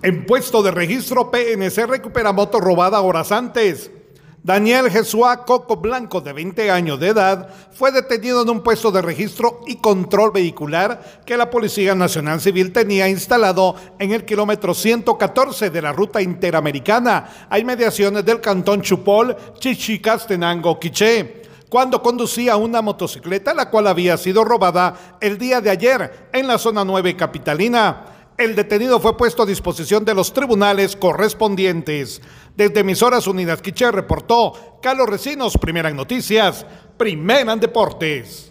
En puesto de registro, PNC recupera moto robada horas antes. Daniel Jesúa Coco Blanco, de 20 años de edad, fue detenido en un puesto de registro y control vehicular que la Policía Nacional Civil tenía instalado en el kilómetro 114 de la ruta interamericana, a inmediaciones del cantón Chupol, Chichicastenango, Quiché cuando conducía una motocicleta la cual había sido robada el día de ayer en la zona 9 capitalina. El detenido fue puesto a disposición de los tribunales correspondientes. Desde Emisoras Unidas Quiché reportó Carlos Recinos, Primera Noticias, Primera en Deportes.